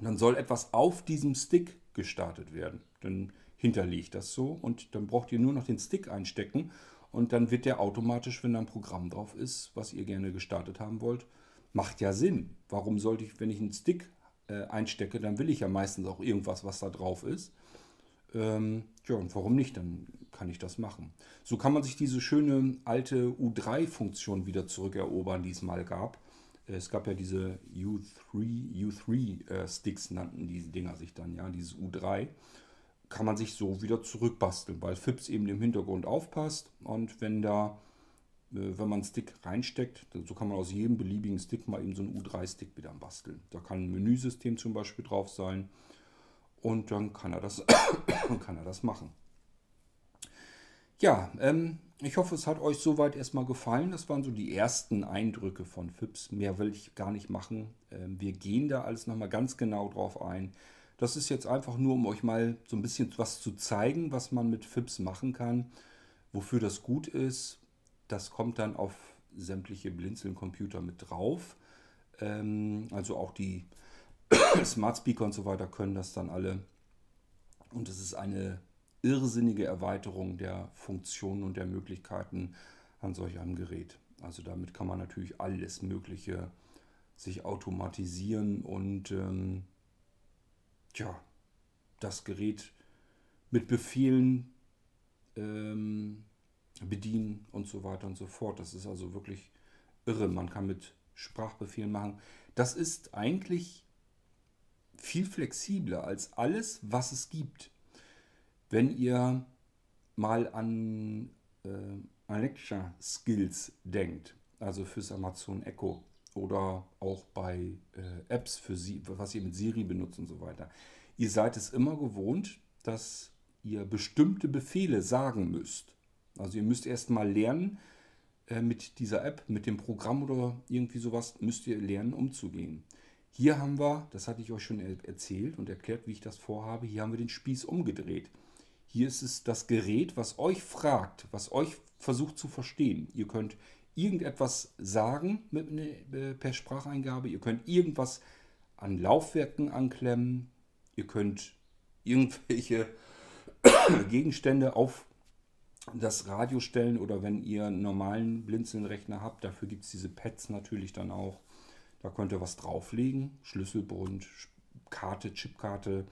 dann soll etwas auf diesem Stick gestartet werden. Dann hinterlegt das so und dann braucht ihr nur noch den Stick einstecken und dann wird der automatisch, wenn da ein Programm drauf ist, was ihr gerne gestartet haben wollt, macht ja Sinn. Warum sollte ich, wenn ich einen Stick äh, einstecke, dann will ich ja meistens auch irgendwas, was da drauf ist. Ähm, ja, und warum nicht? Dann kann ich das machen. So kann man sich diese schöne alte U3-Funktion wieder zurückerobern, die es mal gab. Es gab ja diese U3, U3-Sticks, äh, nannten diese Dinger sich dann, ja, dieses U3 kann man sich so wieder zurückbasteln, weil FIPS eben im Hintergrund aufpasst und wenn da, äh, wenn man einen Stick reinsteckt, so kann man aus jedem beliebigen Stick mal eben so einen U3-Stick wieder basteln. Da kann ein Menüsystem zum Beispiel drauf sein und dann kann er das, kann er das machen. Ja, ähm, ich hoffe, es hat euch soweit erstmal gefallen. Das waren so die ersten Eindrücke von FIPS. Mehr will ich gar nicht machen. Ähm, wir gehen da alles nochmal ganz genau drauf ein. Das ist jetzt einfach nur, um euch mal so ein bisschen was zu zeigen, was man mit FIPS machen kann. Wofür das gut ist, das kommt dann auf sämtliche Blinzeln-Computer mit drauf. Ähm, also auch die Smart Speaker und so weiter können das dann alle. Und es ist eine irrsinnige Erweiterung der Funktionen und der Möglichkeiten an solch einem Gerät. Also damit kann man natürlich alles Mögliche sich automatisieren und ähm, tja, das Gerät mit Befehlen ähm, bedienen und so weiter und so fort. Das ist also wirklich irre. Man kann mit Sprachbefehlen machen. Das ist eigentlich viel flexibler als alles, was es gibt. Wenn ihr mal an äh, Alexa Skills denkt, also fürs Amazon Echo, oder auch bei äh, Apps, für Sie, was ihr mit Siri benutzt und so weiter. Ihr seid es immer gewohnt, dass ihr bestimmte Befehle sagen müsst. Also ihr müsst erst mal lernen, äh, mit dieser App, mit dem Programm oder irgendwie sowas, müsst ihr lernen umzugehen. Hier haben wir, das hatte ich euch schon erzählt und erklärt, wie ich das vorhabe, hier haben wir den Spieß umgedreht. Hier ist es das Gerät, was euch fragt, was euch versucht zu verstehen. Ihr könnt irgendetwas sagen mit, ne, per Spracheingabe. Ihr könnt irgendwas an Laufwerken anklemmen. Ihr könnt irgendwelche Gegenstände auf das Radio stellen oder wenn ihr einen normalen Blinzelnrechner habt, dafür gibt es diese Pads natürlich dann auch. Da könnt ihr was drauflegen, Schlüsselbund, Karte, Chipkarte,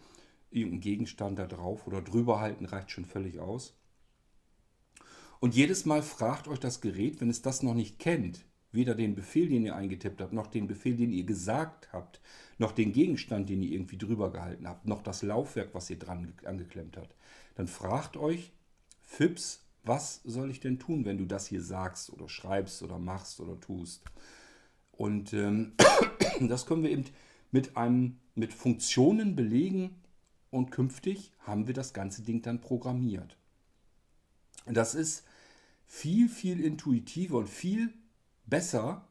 irgendein Gegenstand da drauf oder drüber halten reicht schon völlig aus. Und jedes Mal fragt euch das Gerät, wenn es das noch nicht kennt, weder den Befehl, den ihr eingetippt habt, noch den Befehl, den ihr gesagt habt, noch den Gegenstand, den ihr irgendwie drüber gehalten habt, noch das Laufwerk, was ihr dran angeklemmt habt, dann fragt euch, Fips, was soll ich denn tun, wenn du das hier sagst oder schreibst oder machst oder tust? Und ähm, das können wir eben mit, einem, mit Funktionen belegen und künftig haben wir das ganze Ding dann programmiert. Das ist viel, viel intuitiver und viel besser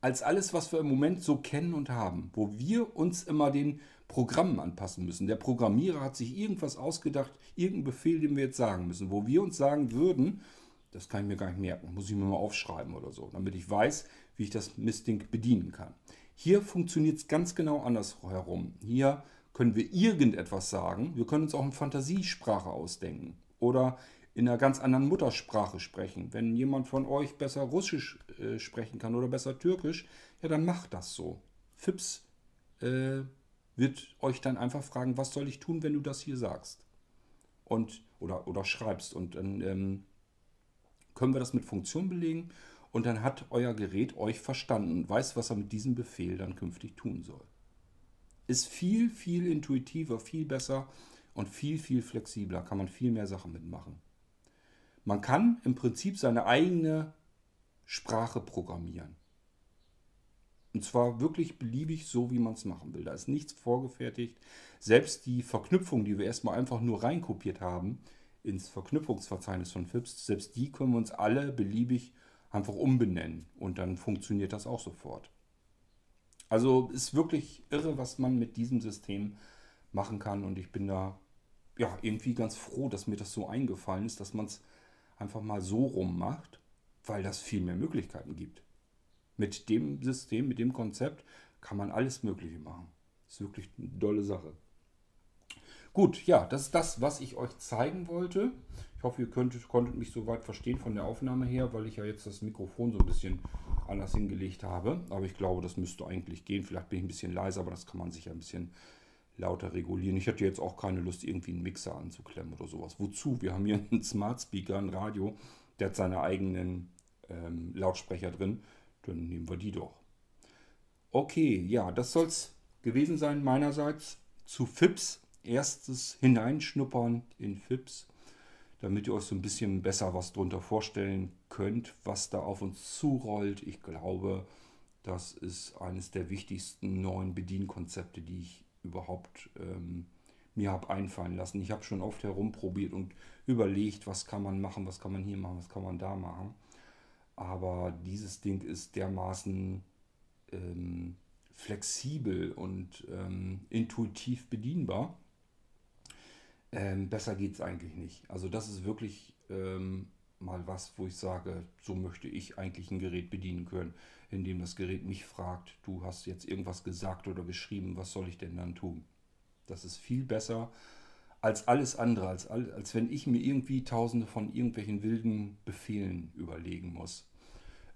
als alles, was wir im Moment so kennen und haben, wo wir uns immer den Programmen anpassen müssen. Der Programmierer hat sich irgendwas ausgedacht, irgendeinen Befehl, den wir jetzt sagen müssen, wo wir uns sagen würden, das kann ich mir gar nicht merken, muss ich mir mal aufschreiben oder so, damit ich weiß, wie ich das Mistding bedienen kann. Hier funktioniert es ganz genau andersherum. Hier können wir irgendetwas sagen, wir können uns auch eine Fantasiesprache ausdenken oder in einer ganz anderen Muttersprache sprechen. Wenn jemand von euch besser Russisch äh, sprechen kann oder besser Türkisch, ja, dann macht das so. Fips äh, wird euch dann einfach fragen, was soll ich tun, wenn du das hier sagst? Und, oder, oder schreibst. Und dann ähm, können wir das mit Funktion belegen und dann hat euer Gerät euch verstanden und weiß, was er mit diesem Befehl dann künftig tun soll. Ist viel, viel intuitiver, viel besser und viel, viel flexibler. Kann man viel mehr Sachen mitmachen. Man kann im Prinzip seine eigene Sprache programmieren. Und zwar wirklich beliebig so, wie man es machen will. Da ist nichts vorgefertigt. Selbst die Verknüpfung, die wir erstmal einfach nur reinkopiert haben ins Verknüpfungsverzeichnis von FIPS, selbst die können wir uns alle beliebig einfach umbenennen. Und dann funktioniert das auch sofort. Also ist wirklich irre, was man mit diesem System machen kann. Und ich bin da ja irgendwie ganz froh, dass mir das so eingefallen ist, dass man es einfach mal so rum macht, weil das viel mehr Möglichkeiten gibt. Mit dem System, mit dem Konzept kann man alles Mögliche machen. Ist wirklich eine dolle Sache. Gut, ja, das ist das, was ich euch zeigen wollte. Ich hoffe, ihr könntet, konntet mich soweit verstehen von der Aufnahme her, weil ich ja jetzt das Mikrofon so ein bisschen anders hingelegt habe. Aber ich glaube, das müsste eigentlich gehen. Vielleicht bin ich ein bisschen leiser, aber das kann man sich ein bisschen lauter regulieren. Ich hatte jetzt auch keine Lust, irgendwie einen Mixer anzuklemmen oder sowas. Wozu? Wir haben hier einen Smart Speaker, ein Radio, der hat seine eigenen ähm, Lautsprecher drin. Dann nehmen wir die doch. Okay, ja, das soll es gewesen sein meinerseits zu FIPS. Erstes Hineinschnuppern in FIPS, damit ihr euch so ein bisschen besser was drunter vorstellen könnt, was da auf uns zurollt. Ich glaube, das ist eines der wichtigsten neuen Bedienkonzepte, die ich überhaupt ähm, mir habe einfallen lassen. Ich habe schon oft herumprobiert und überlegt, was kann man machen, was kann man hier machen, was kann man da machen. Aber dieses Ding ist dermaßen ähm, flexibel und ähm, intuitiv bedienbar. Ähm, besser geht es eigentlich nicht. Also das ist wirklich ähm, mal was, wo ich sage, so möchte ich eigentlich ein Gerät bedienen können, indem das Gerät mich fragt, du hast jetzt irgendwas gesagt oder geschrieben, was soll ich denn dann tun? Das ist viel besser als alles andere, als, als wenn ich mir irgendwie tausende von irgendwelchen wilden Befehlen überlegen muss.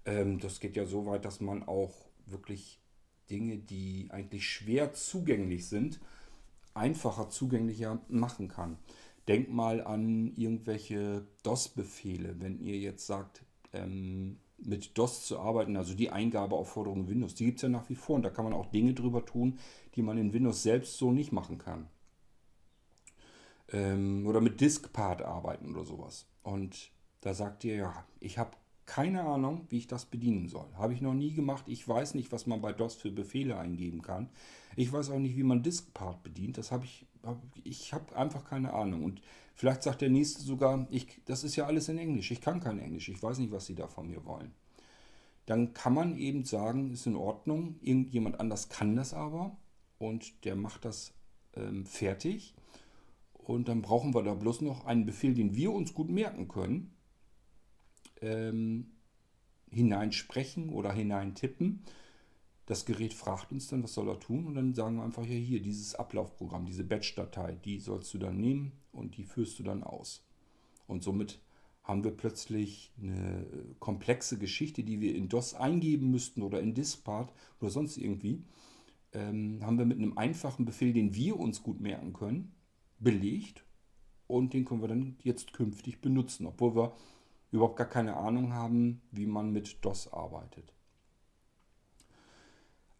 Ähm, das geht ja so weit, dass man auch wirklich Dinge, die eigentlich schwer zugänglich sind, einfacher zugänglicher machen kann. Denkt mal an irgendwelche DOS-Befehle. Wenn ihr jetzt sagt, ähm, mit DOS zu arbeiten, also die Eingabeaufforderung Windows, die gibt es ja nach wie vor und da kann man auch Dinge drüber tun, die man in Windows selbst so nicht machen kann. Ähm, oder mit Diskpart arbeiten oder sowas. Und da sagt ihr, ja, ich habe keine Ahnung, wie ich das bedienen soll. Habe ich noch nie gemacht. Ich weiß nicht, was man bei DOS für Befehle eingeben kann. Ich weiß auch nicht, wie man Diskpart bedient. Das habe ich, hab, ich habe einfach keine Ahnung. Und vielleicht sagt der nächste sogar, ich, das ist ja alles in Englisch. Ich kann kein Englisch. Ich weiß nicht, was sie da von mir wollen. Dann kann man eben sagen, ist in Ordnung. Irgendjemand anders kann das aber und der macht das ähm, fertig. Und dann brauchen wir da bloß noch einen Befehl, den wir uns gut merken können ähm, hineinsprechen oder hineintippen. Das Gerät fragt uns dann, was soll er tun? Und dann sagen wir einfach, ja hier, dieses Ablaufprogramm, diese Batch-Datei, die sollst du dann nehmen und die führst du dann aus. Und somit haben wir plötzlich eine komplexe Geschichte, die wir in DOS eingeben müssten oder in Diskpart oder sonst irgendwie, ähm, haben wir mit einem einfachen Befehl, den wir uns gut merken können, belegt und den können wir dann jetzt künftig benutzen, obwohl wir überhaupt gar keine Ahnung haben, wie man mit DOS arbeitet.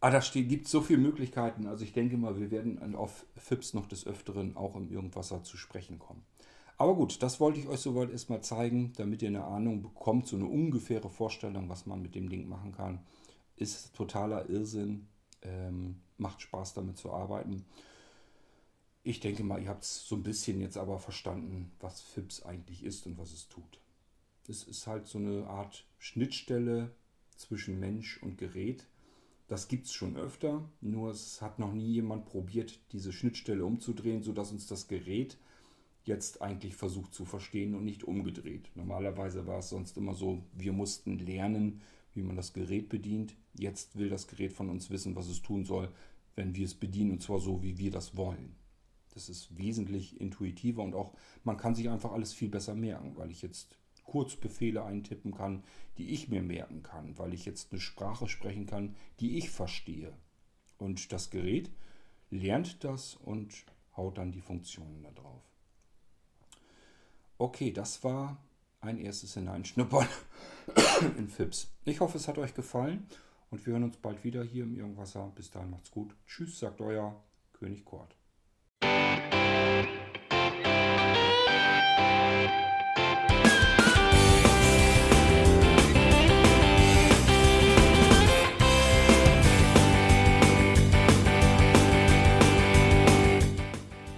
Ah, da gibt es so viele Möglichkeiten. Also ich denke mal, wir werden auf FIPS noch des Öfteren auch im Irgendwasser zu sprechen kommen. Aber gut, das wollte ich euch soweit erstmal zeigen, damit ihr eine Ahnung bekommt, so eine ungefähre Vorstellung, was man mit dem Ding machen kann. Ist totaler Irrsinn, ähm, macht Spaß damit zu arbeiten. Ich denke mal, ihr habt es so ein bisschen jetzt aber verstanden, was FIPS eigentlich ist und was es tut. Es ist halt so eine Art Schnittstelle zwischen Mensch und Gerät. Das gibt es schon öfter, nur es hat noch nie jemand probiert, diese Schnittstelle umzudrehen, sodass uns das Gerät jetzt eigentlich versucht zu verstehen und nicht umgedreht. Normalerweise war es sonst immer so, wir mussten lernen, wie man das Gerät bedient. Jetzt will das Gerät von uns wissen, was es tun soll, wenn wir es bedienen, und zwar so, wie wir das wollen. Das ist wesentlich intuitiver und auch man kann sich einfach alles viel besser merken, weil ich jetzt Kurzbefehle eintippen kann, die ich mir merken kann, weil ich jetzt eine Sprache sprechen kann, die ich verstehe. Und das Gerät lernt das und haut dann die Funktionen da drauf. Okay, das war ein erstes Hineinschnuppern in FIPS. Ich hoffe, es hat euch gefallen und wir hören uns bald wieder hier im Irgendwasser. Bis dahin macht's gut. Tschüss, sagt euer König Kort.